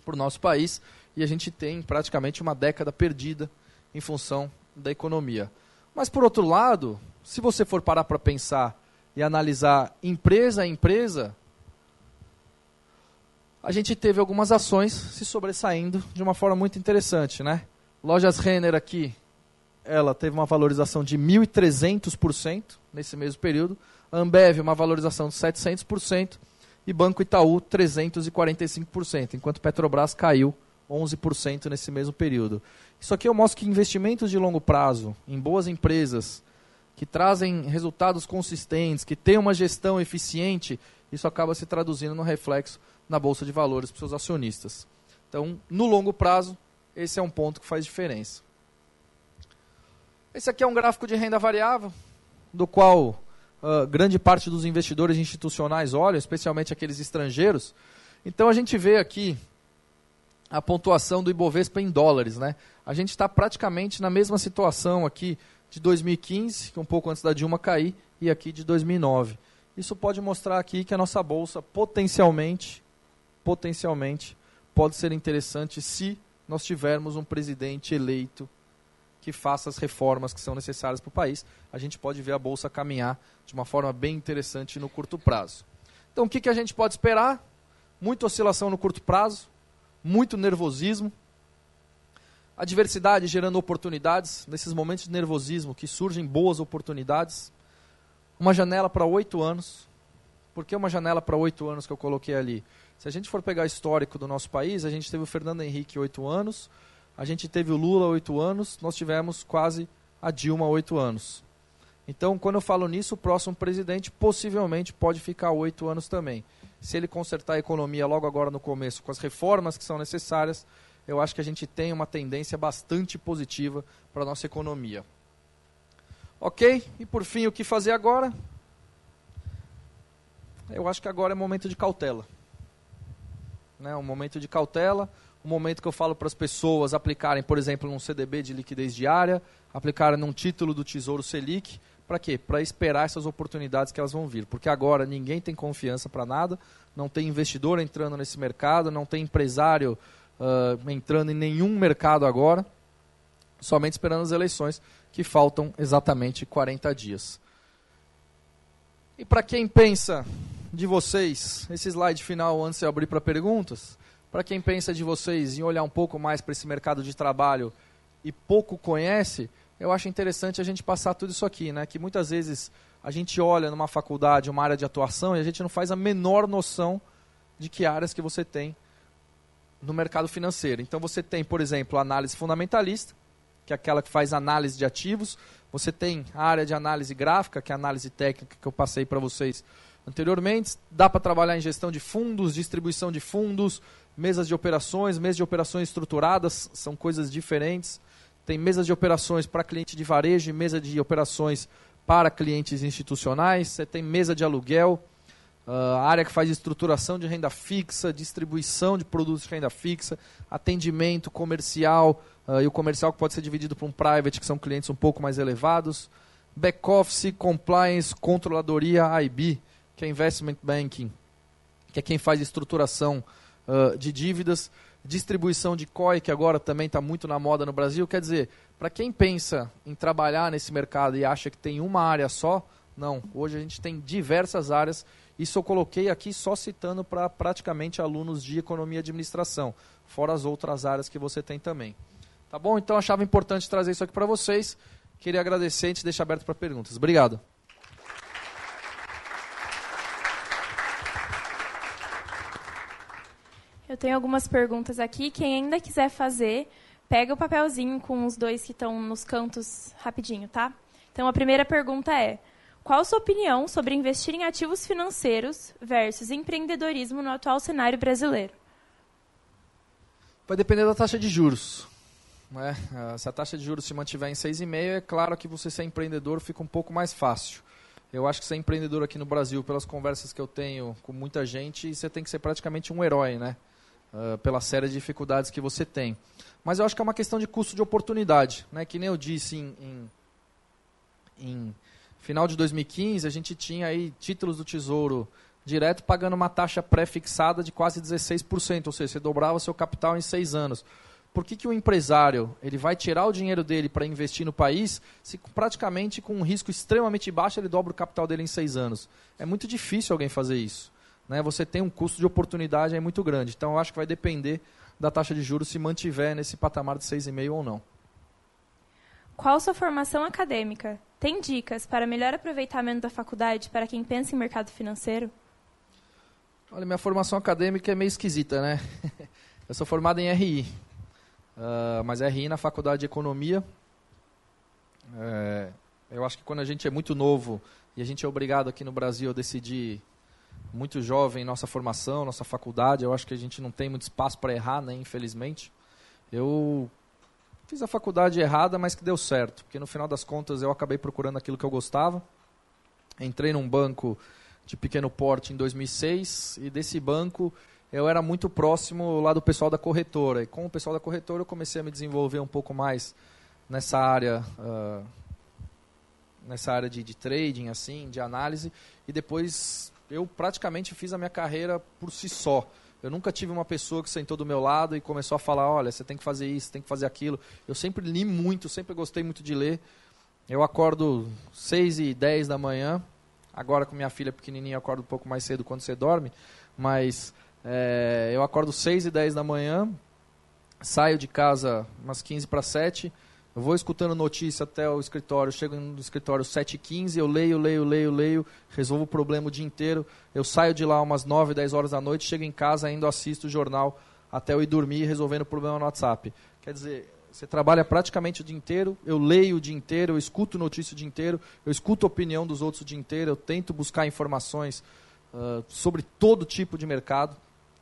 para o nosso país e a gente tem praticamente uma década perdida em função da economia. Mas, por outro lado, se você for parar para pensar e analisar empresa a empresa, a gente teve algumas ações se sobressaindo de uma forma muito interessante. Né? Lojas Renner aqui, ela teve uma valorização de 1.300% nesse mesmo período. Ambev, uma valorização de 700% e Banco Itaú 345%, enquanto Petrobras caiu 11% nesse mesmo período. Isso aqui eu mostro que investimentos de longo prazo em boas empresas que trazem resultados consistentes, que têm uma gestão eficiente, isso acaba se traduzindo no reflexo na bolsa de valores para os seus acionistas. Então, no longo prazo, esse é um ponto que faz diferença. Esse aqui é um gráfico de renda variável, do qual uh, grande parte dos investidores institucionais olham, especialmente aqueles estrangeiros. Então a gente vê aqui a pontuação do Ibovespa em dólares. Né? A gente está praticamente na mesma situação aqui de 2015, que um pouco antes da Dilma cair, e aqui de 2009. Isso pode mostrar aqui que a nossa bolsa potencialmente, potencialmente pode ser interessante se nós tivermos um presidente eleito que faça as reformas que são necessárias para o país, a gente pode ver a Bolsa caminhar de uma forma bem interessante no curto prazo. Então, o que, que a gente pode esperar? muita oscilação no curto prazo, muito nervosismo, a diversidade gerando oportunidades, nesses momentos de nervosismo que surgem boas oportunidades, uma janela para oito anos. Por que uma janela para oito anos que eu coloquei ali? Se a gente for pegar histórico do nosso país, a gente teve o Fernando Henrique oito anos, a gente teve o Lula oito anos, nós tivemos quase a Dilma oito anos. Então, quando eu falo nisso, o próximo presidente possivelmente pode ficar oito anos também. Se ele consertar a economia logo agora no começo, com as reformas que são necessárias, eu acho que a gente tem uma tendência bastante positiva para a nossa economia. Ok? E por fim, o que fazer agora? Eu acho que agora é momento de cautela. Né? Um momento de cautela, um momento que eu falo para as pessoas aplicarem, por exemplo, num CDB de liquidez diária, aplicarem num título do Tesouro Selic, para quê? Para esperar essas oportunidades que elas vão vir. Porque agora ninguém tem confiança para nada, não tem investidor entrando nesse mercado, não tem empresário uh, entrando em nenhum mercado agora, somente esperando as eleições, que faltam exatamente 40 dias. E para quem pensa de vocês, esse slide final antes de abrir para perguntas, para quem pensa de vocês em olhar um pouco mais para esse mercado de trabalho e pouco conhece, eu acho interessante a gente passar tudo isso aqui, né? Que muitas vezes a gente olha numa faculdade, uma área de atuação, e a gente não faz a menor noção de que áreas que você tem no mercado financeiro. Então você tem, por exemplo, análise fundamentalista, que é aquela que faz análise de ativos. Você tem a área de análise gráfica, que é a análise técnica que eu passei para vocês anteriormente. Dá para trabalhar em gestão de fundos, distribuição de fundos, mesas de operações, mesas de operações estruturadas, são coisas diferentes. Tem mesas de operações para cliente de varejo e mesa de operações para clientes institucionais, você tem mesa de aluguel, a área que faz estruturação de renda fixa, distribuição de produtos de renda fixa, atendimento comercial, uh, e o comercial que pode ser dividido para um private, que são clientes um pouco mais elevados, back-office, compliance, controladoria, IB, que é investment banking, que é quem faz estruturação uh, de dívidas, distribuição de COI, que agora também está muito na moda no Brasil. Quer dizer, para quem pensa em trabalhar nesse mercado e acha que tem uma área só, não. Hoje a gente tem diversas áreas. Isso eu coloquei aqui só citando para praticamente alunos de economia e administração, fora as outras áreas que você tem também. Tá bom? Então achava importante trazer isso aqui para vocês. Queria agradecer e te deixar aberto para perguntas. Obrigado. Eu tenho algumas perguntas aqui. Quem ainda quiser fazer, pega o papelzinho com os dois que estão nos cantos rapidinho, tá? Então, a primeira pergunta é: qual sua opinião sobre investir em ativos financeiros versus empreendedorismo no atual cenário brasileiro? Vai depender da taxa de juros. Né? Se a taxa de juros se mantiver em 6,5, é claro que você ser empreendedor fica um pouco mais fácil. Eu acho que ser empreendedor aqui no Brasil, pelas conversas que eu tenho com muita gente, você tem que ser praticamente um herói, né? Uh, pela série de dificuldades que você tem. Mas eu acho que é uma questão de custo de oportunidade. Né? Que nem eu disse em, em, em final de 2015, a gente tinha aí títulos do Tesouro direto pagando uma taxa pré-fixada de quase 16%, ou seja, você dobrava seu capital em seis anos. Por que, que o empresário ele vai tirar o dinheiro dele para investir no país se praticamente com um risco extremamente baixo ele dobra o capital dele em seis anos? É muito difícil alguém fazer isso né, você tem um custo de oportunidade aí muito grande. Então, eu acho que vai depender da taxa de juros se mantiver nesse patamar de 6,5 ou não. Qual sua formação acadêmica? Tem dicas para melhor aproveitamento da faculdade para quem pensa em mercado financeiro? Olha, minha formação acadêmica é meio esquisita, né? Eu sou formado em RI, uh, mas RI na faculdade de Economia. É, eu acho que quando a gente é muito novo e a gente é obrigado aqui no Brasil a decidir muito jovem nossa formação, nossa faculdade. Eu acho que a gente não tem muito espaço para errar, né, infelizmente. Eu fiz a faculdade errada, mas que deu certo, porque no final das contas eu acabei procurando aquilo que eu gostava. Entrei num banco de pequeno porte em 2006 e desse banco eu era muito próximo lá do pessoal da corretora. E com o pessoal da corretora eu comecei a me desenvolver um pouco mais nessa área, uh, nessa área de, de trading, assim, de análise. E depois eu praticamente fiz a minha carreira por si só. Eu nunca tive uma pessoa que sentou do meu lado e começou a falar, olha, você tem que fazer isso, tem que fazer aquilo. Eu sempre li muito, sempre gostei muito de ler. Eu acordo 6 e 10 da manhã. Agora com minha filha pequenininha eu acordo um pouco mais cedo quando você dorme. Mas É, eu acordo 6 e 10 da manhã, saio de casa umas 15 para 7, eu vou escutando notícia até o escritório, chego no escritório 7h15, eu leio, leio, leio, leio, resolvo o problema o dia inteiro, eu saio de lá umas 9, 10 horas da noite, chego em casa, ainda assisto o jornal até eu ir dormir resolvendo o problema no WhatsApp. Quer dizer, você trabalha praticamente o dia inteiro, eu leio o dia inteiro, eu escuto notícia o dia inteiro, eu escuto a opinião dos outros o dia inteiro, eu tento buscar informações uh, sobre todo tipo de mercado,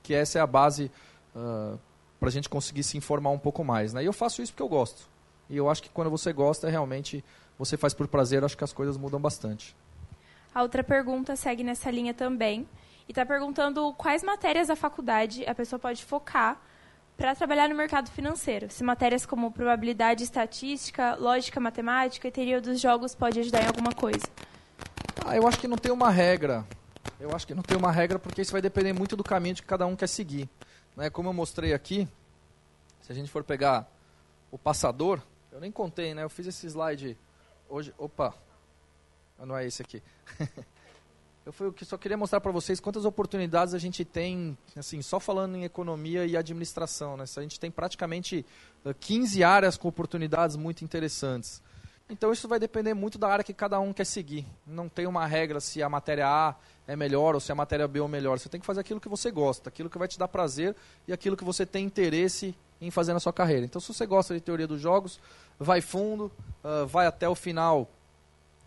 que essa é a base uh, para a gente conseguir se informar um pouco mais. Né? E eu faço isso porque eu gosto. E eu acho que quando você gosta, realmente, você faz por prazer, acho que as coisas mudam bastante. A outra pergunta segue nessa linha também. E está perguntando quais matérias da faculdade a pessoa pode focar para trabalhar no mercado financeiro. Se matérias como probabilidade estatística, lógica matemática e teoria dos jogos pode ajudar em alguma coisa. Ah, eu acho que não tem uma regra. Eu acho que não tem uma regra porque isso vai depender muito do caminho que cada um quer seguir. Né? Como eu mostrei aqui, se a gente for pegar o passador, eu nem contei, né? Eu fiz esse slide hoje. Opa, não é esse aqui. Eu fui, só queria mostrar para vocês quantas oportunidades a gente tem, assim, só falando em economia e administração. Né? A gente tem praticamente 15 áreas com oportunidades muito interessantes. Então isso vai depender muito da área que cada um quer seguir. Não tem uma regra se a matéria A é melhor ou se a matéria B é melhor. Você tem que fazer aquilo que você gosta, aquilo que vai te dar prazer e aquilo que você tem interesse em fazer na sua carreira. Então se você gosta de teoria dos jogos, vai fundo, uh, vai até o final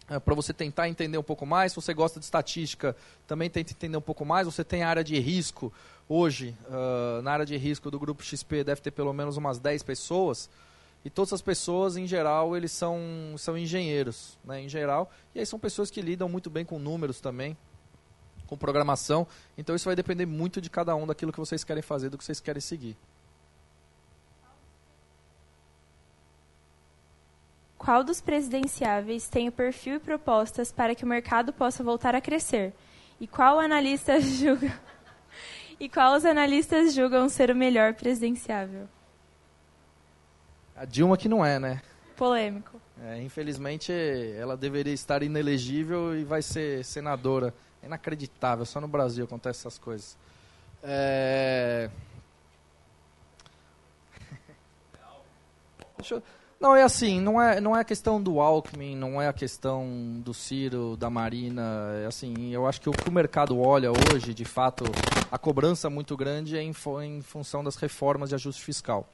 é, para você tentar entender um pouco mais. Se você gosta de estatística, também tenta entender um pouco mais. Você tem a área de risco. Hoje, uh, na área de risco do Grupo XP, deve ter pelo menos umas 10 pessoas. E todas as pessoas, em geral, eles são, são engenheiros, né, em geral. E aí são pessoas que lidam muito bem com números também, com programação. Então isso vai depender muito de cada um, daquilo que vocês querem fazer, do que vocês querem seguir. Qual dos presidenciáveis tem o perfil e propostas para que o mercado possa voltar a crescer? E qual analista julga E qual os analistas julgam ser o melhor presidenciável? A Dilma que não é, né? Polêmico. É, infelizmente, ela deveria estar inelegível e vai ser senadora. É inacreditável, só no Brasil acontecem essas coisas. É... Deixa eu... Não, é assim, não é, não é a questão do Alckmin, não é a questão do Ciro, da Marina, é assim, eu acho que o que o mercado olha hoje, de fato, a cobrança muito grande é em, em função das reformas de ajuste fiscal.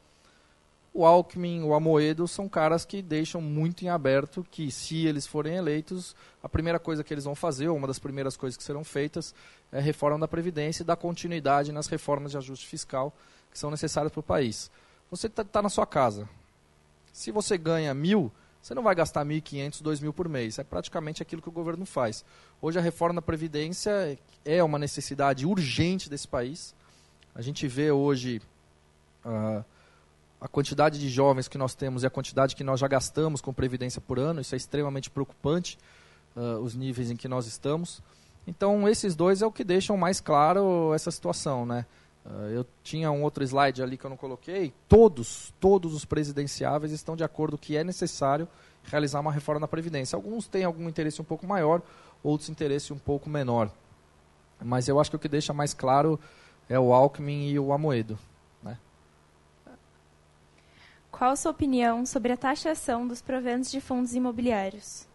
O Alckmin, o Amoedo são caras que deixam muito em aberto que, se eles forem eleitos, a primeira coisa que eles vão fazer, ou uma das primeiras coisas que serão feitas, é a reforma da Previdência e dar continuidade nas reformas de ajuste fiscal que são necessárias para o país. Você está tá na sua casa, se você ganha mil, você não vai gastar 1.500, 2.000 por mês. É praticamente aquilo que o governo faz. Hoje a reforma da Previdência é uma necessidade urgente desse país. A gente vê hoje uh, a quantidade de jovens que nós temos e a quantidade que nós já gastamos com Previdência por ano. Isso é extremamente preocupante, uh, os níveis em que nós estamos. Então, esses dois é o que deixam mais claro essa situação, né? Uh, eu tinha um outro slide ali que eu não coloquei. Todos, todos os presidenciáveis estão de acordo que é necessário realizar uma reforma na Previdência. Alguns têm algum interesse um pouco maior, outros interesse um pouco menor. Mas eu acho que o que deixa mais claro é o Alckmin e o Amoedo. Né? Qual a sua opinião sobre a taxação dos proventos de fundos imobiliários?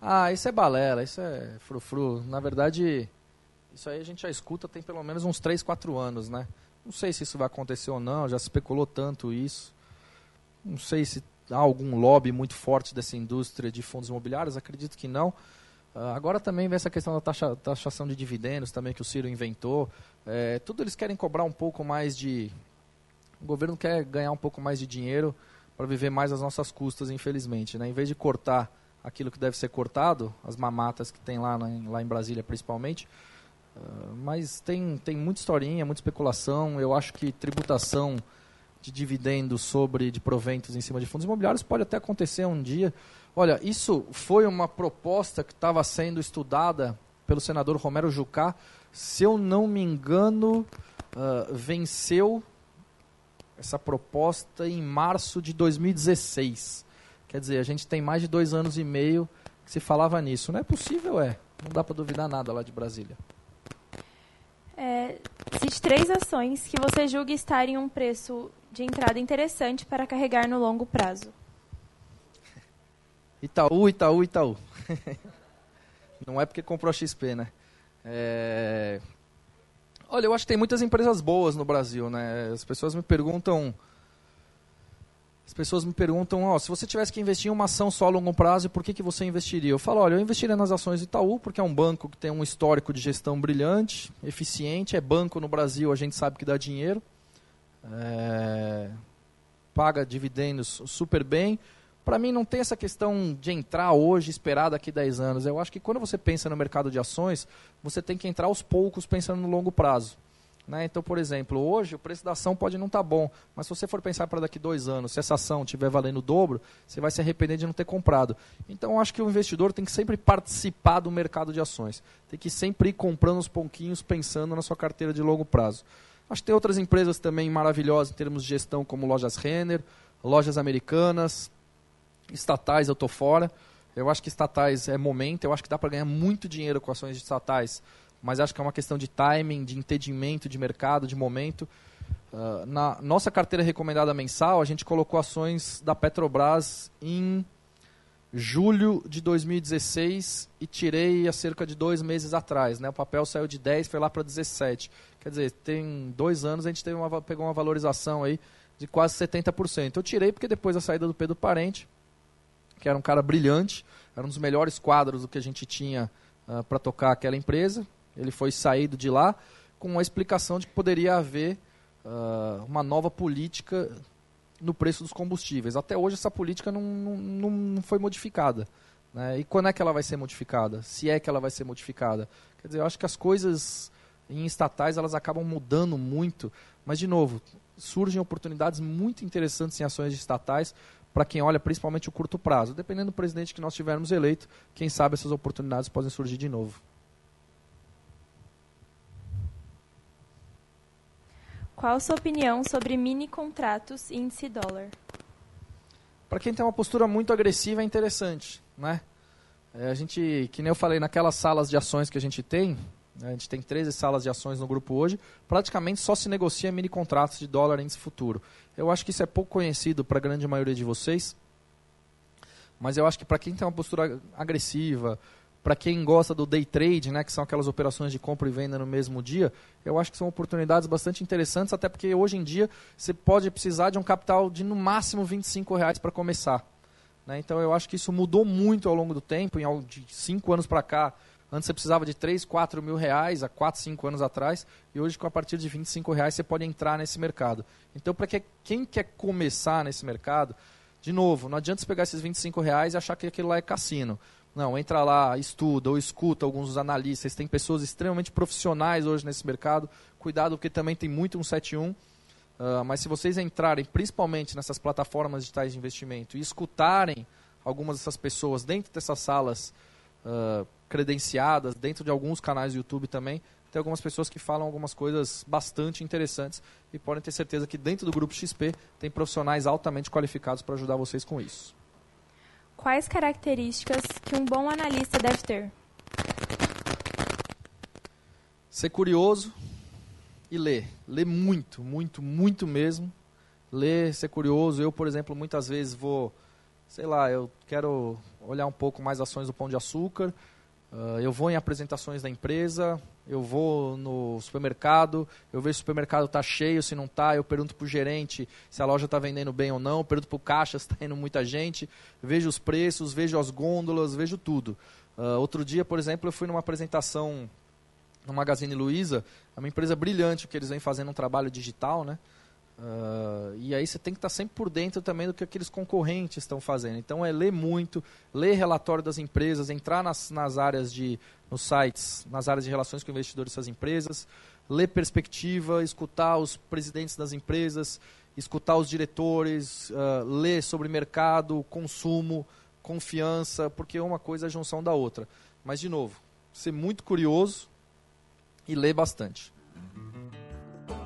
Ah, isso é balela, isso é frufru. Na verdade, isso aí a gente já escuta tem pelo menos uns 3, 4 anos, né? Não sei se isso vai acontecer ou não, já especulou tanto isso. Não sei se há algum lobby muito forte dessa indústria de fundos imobiliários, acredito que não. Uh, agora também vem essa questão da taxa, taxação de dividendos também que o Ciro inventou. É, tudo eles querem cobrar um pouco mais de... O governo quer ganhar um pouco mais de dinheiro para viver mais as nossas custas, infelizmente. Né? Em vez de cortar aquilo que deve ser cortado, as mamatas que tem lá, lá em Brasília principalmente, ah, mas tem, tem muita historinha, muita especulação. Eu acho que tributação de dividendos sobre de proventos em cima de fundos imobiliários pode até acontecer um dia. Olha, isso foi uma proposta que estava sendo estudada pelo senador Romero Jucá. Se eu não me engano, uh, venceu essa proposta em março de 2016. Quer dizer, a gente tem mais de dois anos e meio que se falava nisso. Não é possível, é. Não dá para duvidar nada lá de Brasília. É, três ações que você julga estar em um preço de entrada interessante para carregar no longo prazo. Itaú, Itaú, Itaú. Não é porque comprou a XP, né? É... Olha, eu acho que tem muitas empresas boas no Brasil, né? As pessoas me perguntam. As pessoas me perguntam, ó, se você tivesse que investir em uma ação só a longo prazo, por que, que você investiria? Eu falo, olha, eu investiria nas ações do Itaú, porque é um banco que tem um histórico de gestão brilhante, eficiente, é banco no Brasil, a gente sabe que dá dinheiro, é... paga dividendos super bem, para mim não tem essa questão de entrar hoje, esperar daqui 10 anos. Eu acho que quando você pensa no mercado de ações, você tem que entrar aos poucos pensando no longo prazo. Né? Então, por exemplo, hoje o preço da ação pode não estar tá bom, mas se você for pensar para daqui dois anos, se essa ação estiver valendo o dobro, você vai se arrepender de não ter comprado. Então, eu acho que o investidor tem que sempre participar do mercado de ações. Tem que sempre ir comprando os pouquinhos, pensando na sua carteira de longo prazo. Acho que tem outras empresas também maravilhosas em termos de gestão, como Lojas Renner, Lojas Americanas, estatais eu estou fora. Eu acho que estatais é momento, eu acho que dá para ganhar muito dinheiro com ações estatais, mas acho que é uma questão de timing, de entendimento de mercado, de momento. Uh, na nossa carteira recomendada mensal, a gente colocou ações da Petrobras em julho de 2016 e tirei há cerca de dois meses atrás. Né? O papel saiu de 10, foi lá para 17. Quer dizer, tem dois anos a gente teve uma, pegou uma valorização aí de quase 70%. Eu tirei porque depois da saída do Pedro Parente, que era um cara brilhante, era um dos melhores quadros do que a gente tinha uh, ah, para tocar aquela empresa. Ele foi saído de lá com a explicação de que poderia haver uh, uma nova política no preço dos combustíveis. Até hoje essa política não, não, não foi modificada. Né? E quando é que ela vai ser modificada? Se é que ela vai ser modificada? Quer dizer, eu acho que as coisas em estatais elas acabam mudando muito, mas de novo, surgem oportunidades muito interessantes em ações estatais para quem olha principalmente o curto prazo. Dependendo do presidente que nós tivermos eleito, quem sabe essas oportunidades podem surgir de novo. Qual sua opinião sobre mini contratos índice dólar? Para quem tem uma postura muito agressiva é interessante, né? É, a gente, que nem eu falei, naquelas salas de ações que a gente tem, né, a gente tem 13 salas de ações no grupo hoje, praticamente só se negocia mini contratos de dólar índice futuro. Eu acho que isso é pouco conhecido para a grande maioria de vocês, mas eu acho que para quem tem uma postura agressiva, para quem gosta do day trade, né, que são aquelas operações de compra e venda no mesmo dia, eu acho que são oportunidades bastante interessantes, até porque hoje em dia você pode precisar de um capital de no máximo 25 reais para começar. Né? Então eu acho que isso mudou muito ao longo do tempo, em de 5 anos para cá. Antes você precisava de 3, 4 mil reais, há 4, 5 anos atrás, e hoje com a partir de 25 reais você pode entrar nesse mercado. Então, para que, quem quer começar nesse mercado, de novo, não adianta você pegar esses 25 reais e achar que aquilo lá é cassino. Não, entra lá, estuda ou escuta alguns dos analistas. Tem pessoas extremamente profissionais hoje nesse mercado. Cuidado, porque também tem muito 171. Uh, mas se vocês entrarem, principalmente nessas plataformas digitais de investimento, e escutarem algumas dessas pessoas dentro dessas salas uh, credenciadas, dentro de alguns canais do YouTube também, tem algumas pessoas que falam algumas coisas bastante interessantes e podem ter certeza que dentro do grupo XP tem profissionais altamente qualificados para ajudar vocês com isso. Quais características que um bom analista deve ter? Ser curioso e ler. Ler muito, muito, muito mesmo. Ler, ser curioso. Eu, por exemplo, muitas vezes vou, sei lá, eu quero olhar um pouco mais ações do Pão de Açúcar Uh, eu vou em apresentações da empresa, eu vou no supermercado, eu vejo se o supermercado está cheio, se não está, eu pergunto para o gerente se a loja está vendendo bem ou não, pergunto para o caixa se está indo muita gente, vejo os preços, vejo as gôndolas, vejo tudo. Uh, outro dia, por exemplo, eu fui numa apresentação no Magazine Luiza, é uma empresa brilhante, que eles vêm fazendo um trabalho digital, né? Uh, e aí você tem que estar sempre por dentro também do que aqueles concorrentes estão fazendo. Então é ler muito, ler relatório das empresas, entrar nas, nas áreas de, nos sites, nas áreas de relações com investidores dessas empresas, ler perspectiva, escutar os presidentes das empresas, escutar os diretores, uh, ler sobre mercado, consumo, confiança, porque uma coisa é a junção da outra. Mas, de novo, ser muito curioso e ler bastante.